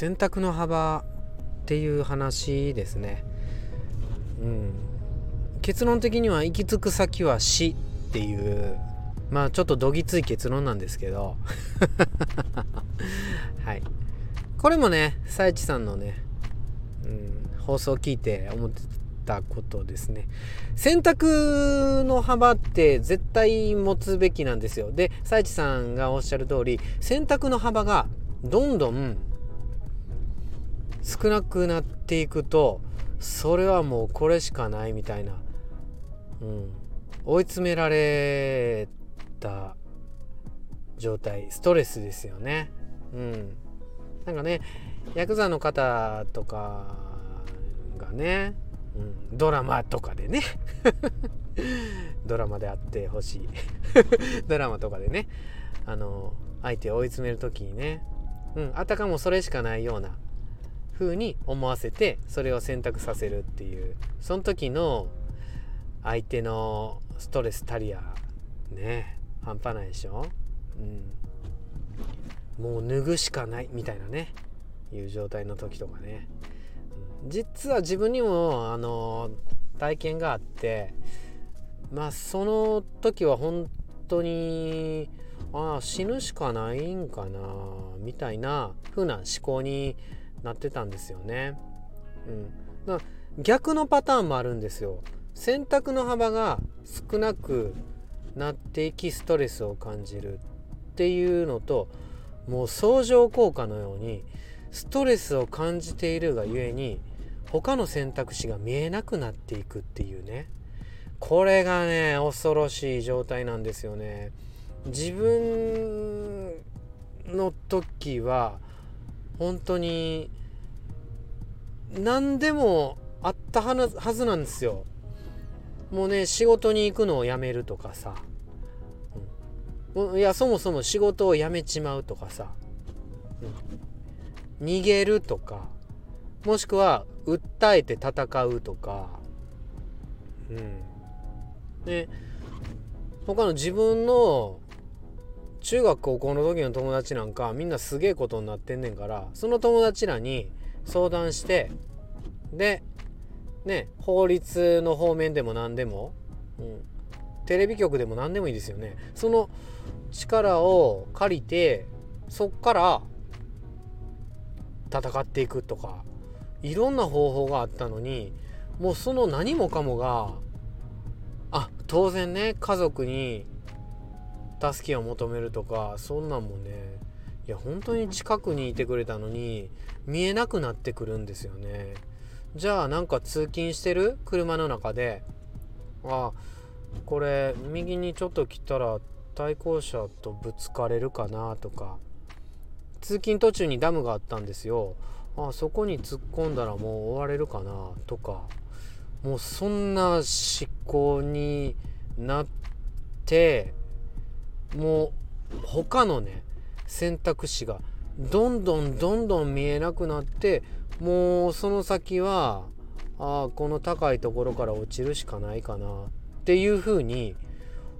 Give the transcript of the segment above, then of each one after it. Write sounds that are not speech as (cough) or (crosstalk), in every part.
選択の幅っていう話ですね。うん。結論的には行き着く先は死っていう。まあちょっとどぎつい結論なんですけど。(laughs) はい。これもねさえちさんのね、うん、放送を聞いて思ってたことですね。選択の幅って絶対持つべきなんですよ。でさえちさんがおっしゃる通り選択の幅がどんどん少なくなっていくとそれはもうこれしかないみたいな、うん、追い詰められた状態。ストレスですよね。うん。なんかねヤクザの方とかがね、うん、ドラマとかでね。(laughs) ドラマであってほしい。(laughs) ドラマとかでね。あの相手を追い詰める時にね、うん、あたかもそれしかないような風に思わせてそれを選択させるっていう。その時の相手のストレスタリアね半端ないでしょ、うん、もう脱ぐしかないみたいなね。いう状態の時とかね、実は自分にもあの体験があってまあその時は本当にああ死ぬしかないんかなみたいな風な思考になってたんですよね。うん、だから逆のパターンもあるんですよ。選択の幅が少なくなっていきストレスを感じるっていうのともう相乗効果のようにストレスを感じているがゆえに他の選択肢が見えなくなっていくっていうねこれがね恐ろしい状態なんですよね。自分の時は本当に何でもあったはずなんですよ。もうね仕事に行くのをやめるとかさ、うん、いやそもそも仕事を辞めちまうとかさ、うん、逃げるとか。もしくは訴えて戦うとか、うん、ね他の自分の中学高校の時の友達なんかみんなすげえことになってんねんからその友達らに相談してでね法律の方面でも何でも、うん、テレビ局でも何でもいいですよね。その力を借りてそっから戦っていくとかいろんな方法があったのにもうその何もかもがあ当然ね家族に助けを求めるとかそんなんもねいや本当に近くにいてくれたのに見えなくなってくるんですよね。じゃあなんか通勤してる？車の中で。あこれ右にちょっと来たら対向車とぶつかれるかなとか。通勤途中にダムがあったんですよ。あそこに突っ込んだらもう終われるかなとか。もうそんな思考になってもう他のね選択肢がどんどんどんどん見えなくなってもうその先はあこの高いところから落ちるしかないかなっていうふうに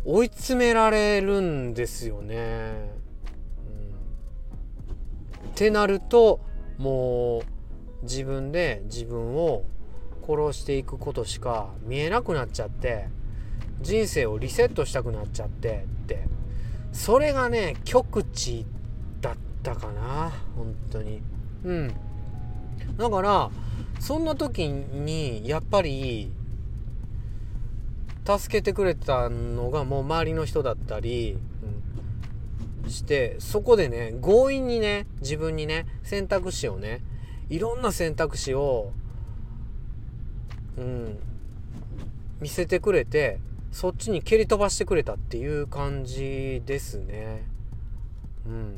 追い詰められるんですよね。うん、ってなるともう自分で自分を殺していくことしか見えなくなっちゃって人生をリセットしたくなっちゃってってそれがね極致だったかな。本当に。うん。だからそんな時にやっぱり助けてくれたのがもう周りの人だったり、うん、してそこでね強引にね自分にね選択肢をねいろんな選択肢をうん見せてくれてそっちに蹴り飛ばしてくれたっていう感じですね。うん。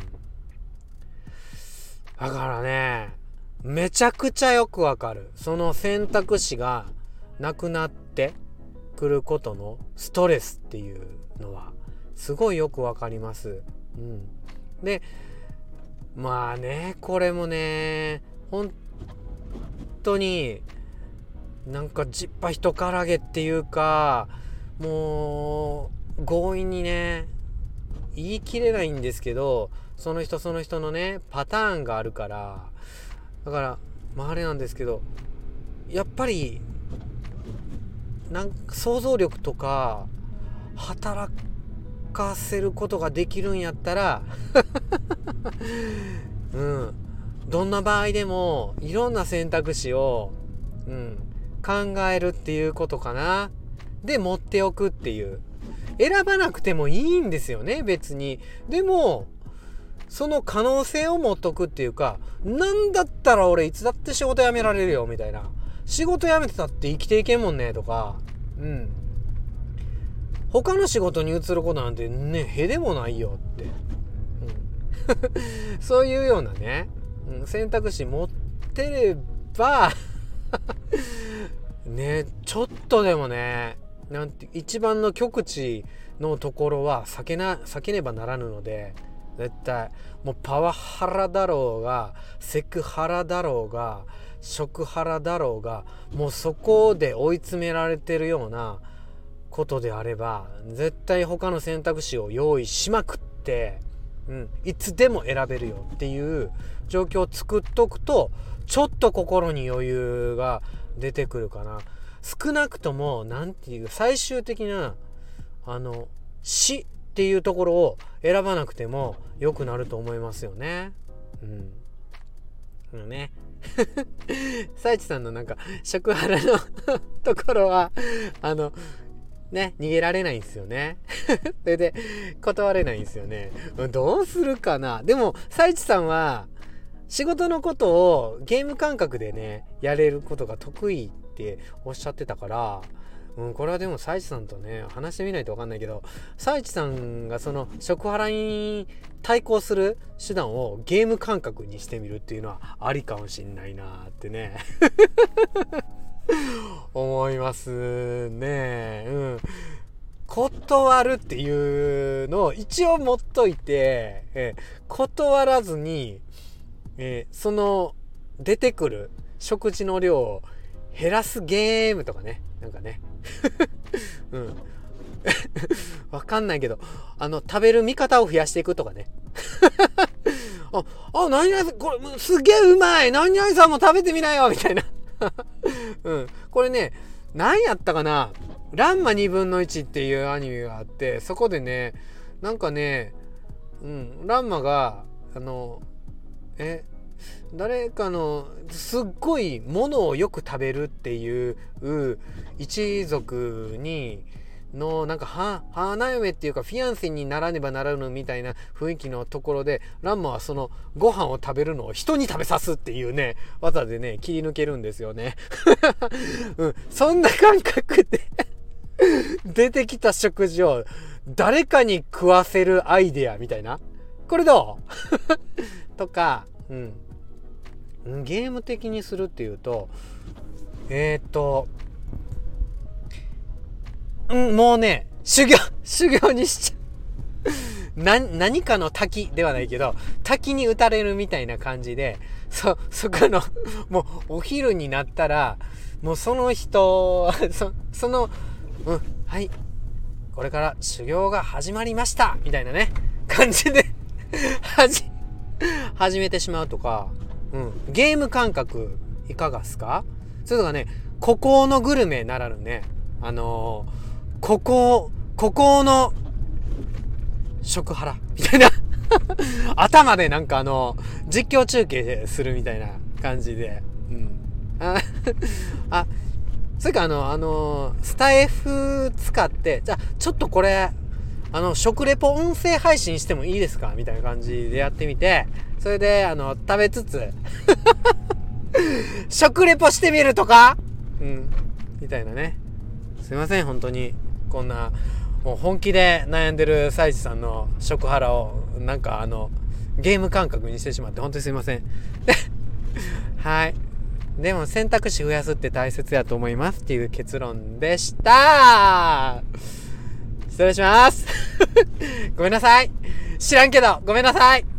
だからねめちゃくちゃよくわかる。その選択肢がなくなってくることのストレスっていうのはすごいよくわかります。うん、でまあねこれもね本当になんかじっぱ人からげっていうかもう強引にね言い切れないんですけどその人その人のねパターンがあるからだからまああれなんですけどやっぱりなんか想像力とか働かせることができるんやったら (laughs) うんどんな場合でもいろんな選択肢を、うん、考えるっていうことかな。で持っておくっていう。選ばなくてもいいんですよね別に。でもその可能性を持っとくっていうかなんだったら俺いつだって仕事辞められるよみたいな。仕事辞めてたって生きていけんもんねとか。うん。他の仕事に移ることなんてねへでもないよって、うん、(laughs) そういうようなね、うん、選択肢持ってれば (laughs) ねちょっとでもねなんて一番の極地のところは避けな避けねばならぬので絶対もうパワハラだろうがセクハラだろうが食ハラだろうがもうそこで追い詰められてるようなことであれば絶対他の選択肢を用意しまくって、うん、いつでも選べるよっていう状況を作っとくとちょっと心に余裕が出てくるかな。少なくとも何て言う最終的なあの死っていうところを選ばなくても良くなると思いますよね。うん。ね。(laughs) サイチさんのなんか食ハラのところはあのね逃げられないんですよね。(laughs) それで断れないんですよね。どうするかなでもサイチさんは仕事のことをゲーム感覚でねやれることが得意っておっしゃってたから、うん、これはでもサイチさんとね話してみないと分かんないけどサイチさんがその食ハラに対抗する手段をゲーム感覚にしてみるっていうのはありかもしんないなってね。(laughs) 思いますね。うん。断るっていうのを一応持っといて、え断らずに、えその出てくる食事の量を減らすゲームとかね。なんかね。(laughs) うん。(laughs) わかんないけど、あの、食べる見方を増やしていくとかね。(laughs) あ、あ、何々さんこれ、すげえうまい何々さんも食べてみなよみたいな。うん。これね、何やったかなランマ2分の1っていうアニメがあって、そこでね、なんかね、うん、ランマが、あの、え、誰かのすっごいものをよく食べるっていう一族にのなんか花嫁っていうかフィアンセにならねばならぬみたいな雰囲気のところでランマはそのご飯を食べるのを人に食べさすっていうね (laughs) 技でね切り抜けるんですよね、うん、そんな感覚で (laughs) 出てきた食事を誰かに食わせるアイデアみたいな。これどう？(laughs) とかうん。ゲーム的にするっていうとえっ、とうんもうね修行 (laughs) 修行にしちゃう。(laughs) な何かの滝ではないけど滝に打たれるみたいな感じでそそこのもうお昼になったらもうその人 (laughs) そそのうんはいこれから修行が始まりましたみたいなね感じで始めてしまうとかうん、ゲーム感覚いかがっすか？それとかね孤高のグルメならぬねあのー、孤高孤高の食ハラみたいな。(laughs) 頭でなんかあの実況中継するみたいな感じで。うん。ああそれかあのあのスタイフ使ってじゃあちょっとこれあの食レポ音声配信してもいいですか？みたいな感じでやってみて。それで、あの、食べつつ (laughs) 食レポしてみるとか？うん。みたいなね。すいません、本当に。こんな、もう本気で悩んでるサイジさんの食ハラを、なんかあの、ゲーム感覚にしてしまって、本当にすいません。(laughs) はい。でも選択肢増やすって大切やと思いますっていう結論でした失礼します (laughs) ごめんなさい知らんけどごめんなさい